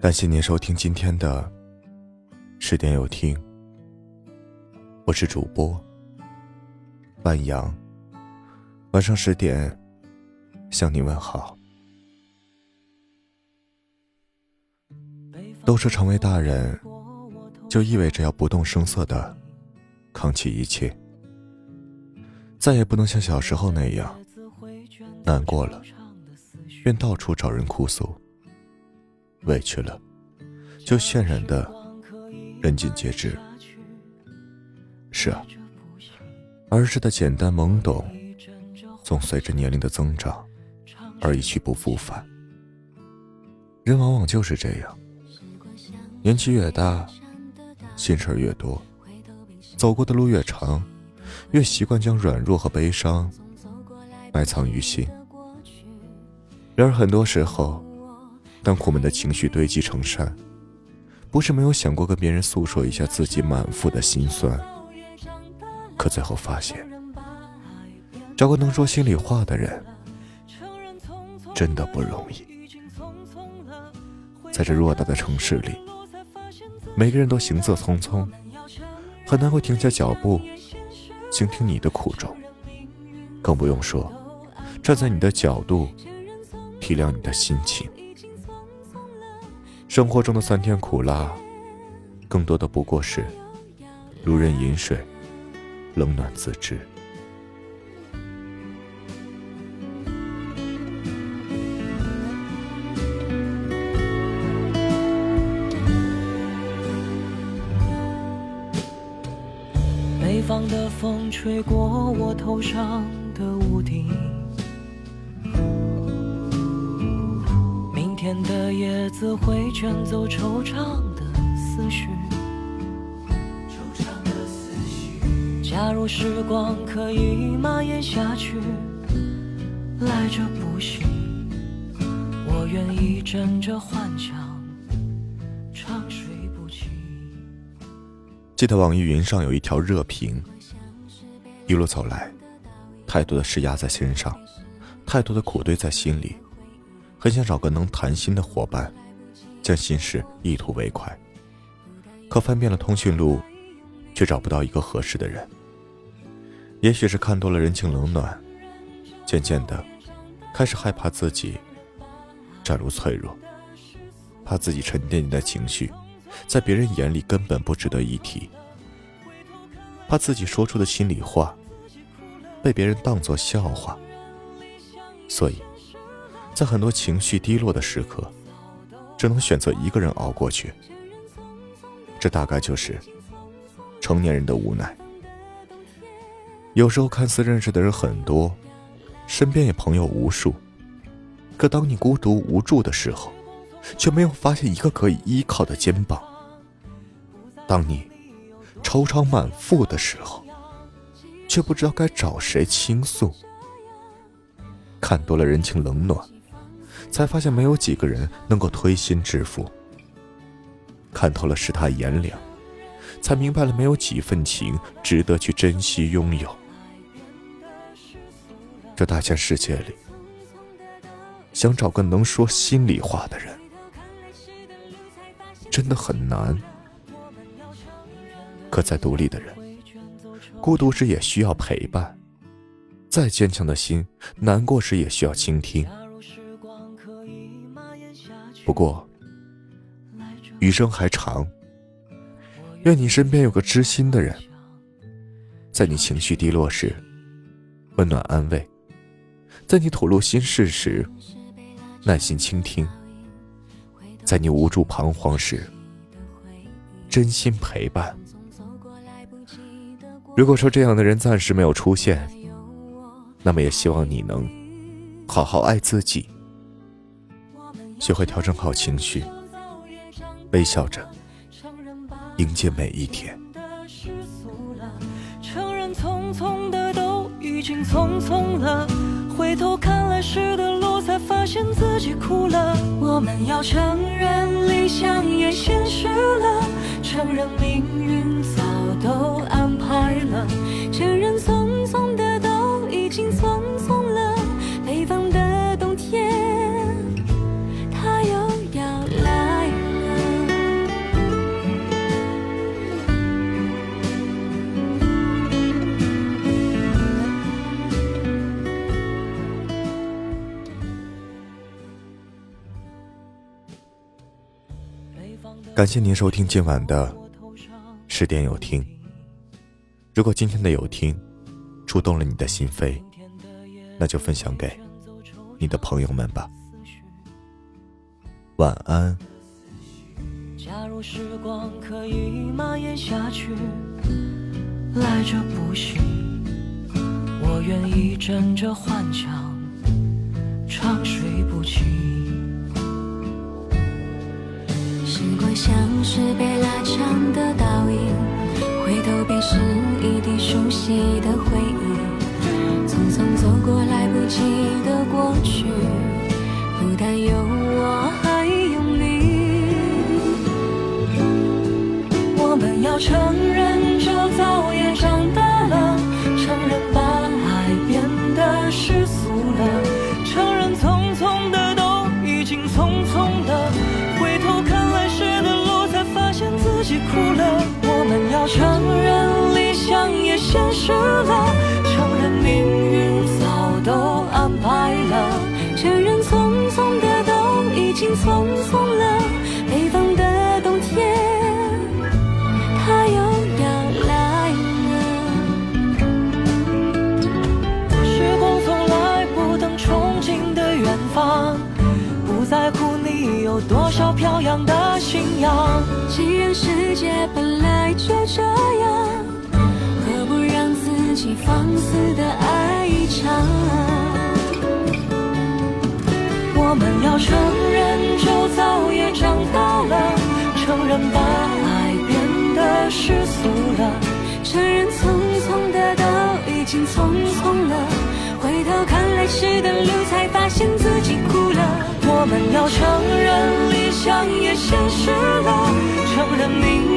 感谢您收听今天的十点有听，我是主播万阳。晚上十点向你问好。都说成为大人，就意味着要不动声色的扛起一切，再也不能像小时候那样难过了，便到处找人哭诉；委屈了，就渲染的人尽皆知。是啊，儿时的简单懵懂，总随着年龄的增长而一去不复返。人往往就是这样。年纪越大，心事越多，走过的路越长，越习惯将软弱和悲伤埋藏于心。然而，很多时候，当苦闷的情绪堆积成山，不是没有想过跟别人诉说一下自己满腹的心酸，可最后发现，找个能说心里话的人，真的不容易。在这偌大的城市里。每个人都行色匆匆，很难会停下脚步，倾听你的苦衷，更不用说站在你的角度体谅你的心情。生活中的酸甜苦辣，更多的不过是如人饮水，冷暖自知。北方的风吹过我头上的屋顶，天的叶子会卷走惆怅的思绪。假如时光可以蔓延下去，来者不行，我愿意枕着幻想长睡不起。记得网易云上有一条热评，一路走来，太多的事压在心上，太多的苦堆在心里，很想找个能谈心的伙伴，将心事一吐为快。可翻遍了通讯录，却找不到一个合适的人。也许是看多了人情冷暖，渐渐的，开始害怕自己展露脆弱，怕自己沉甸甸的情绪。在别人眼里根本不值得一提，怕自己说出的心里话被别人当作笑话，所以，在很多情绪低落的时刻，只能选择一个人熬过去。这大概就是成年人的无奈。有时候看似认识的人很多，身边也朋友无数，可当你孤独无助的时候，却没有发现一个可以依靠的肩膀。当你惆怅满腹的时候，却不知道该找谁倾诉。看多了人情冷暖，才发现没有几个人能够推心置腹。看透了世态炎凉，才明白了没有几份情值得去珍惜拥有。这大千世界里，想找个能说心里话的人。真的很难，可再独立的人，孤独时也需要陪伴；再坚强的心，难过时也需要倾听。不过，余生还长，愿你身边有个知心的人，在你情绪低落时温暖安慰，在你吐露心事时耐心倾听。在你无助彷徨时，真心陪伴。如果说这样的人暂时没有出现，那么也希望你能好好爱自己，学会调整好情绪，微笑着迎接每一天。承认匆匆的都已经匆匆了，回头看来时的路，才发现自己哭了。我们要承认理想也现实了，承认命运早都安排了，感谢您收听今晚的十点有听。如果今天的有听触动了你的心扉，那就分享给你的朋友们吧。晚安。假如时光可以蔓延下去，来者不惜，我愿意枕着幻想，长睡不起。像是被拉长的倒影，回头便是一地熟悉的回忆，匆匆走过来不及的过去，不但有匆匆了，北方的冬天，它又要来了。时光从来不等憧憬的远方，不在乎你有多少飘扬的信仰。既然世界本来就这样，何不让自己放肆的爱一场？我们要承认。人把爱变得世俗了；承认匆匆的都已经匆匆了。回头看来时的路，才发现自己哭了。我们要承认理想也现实了，承认命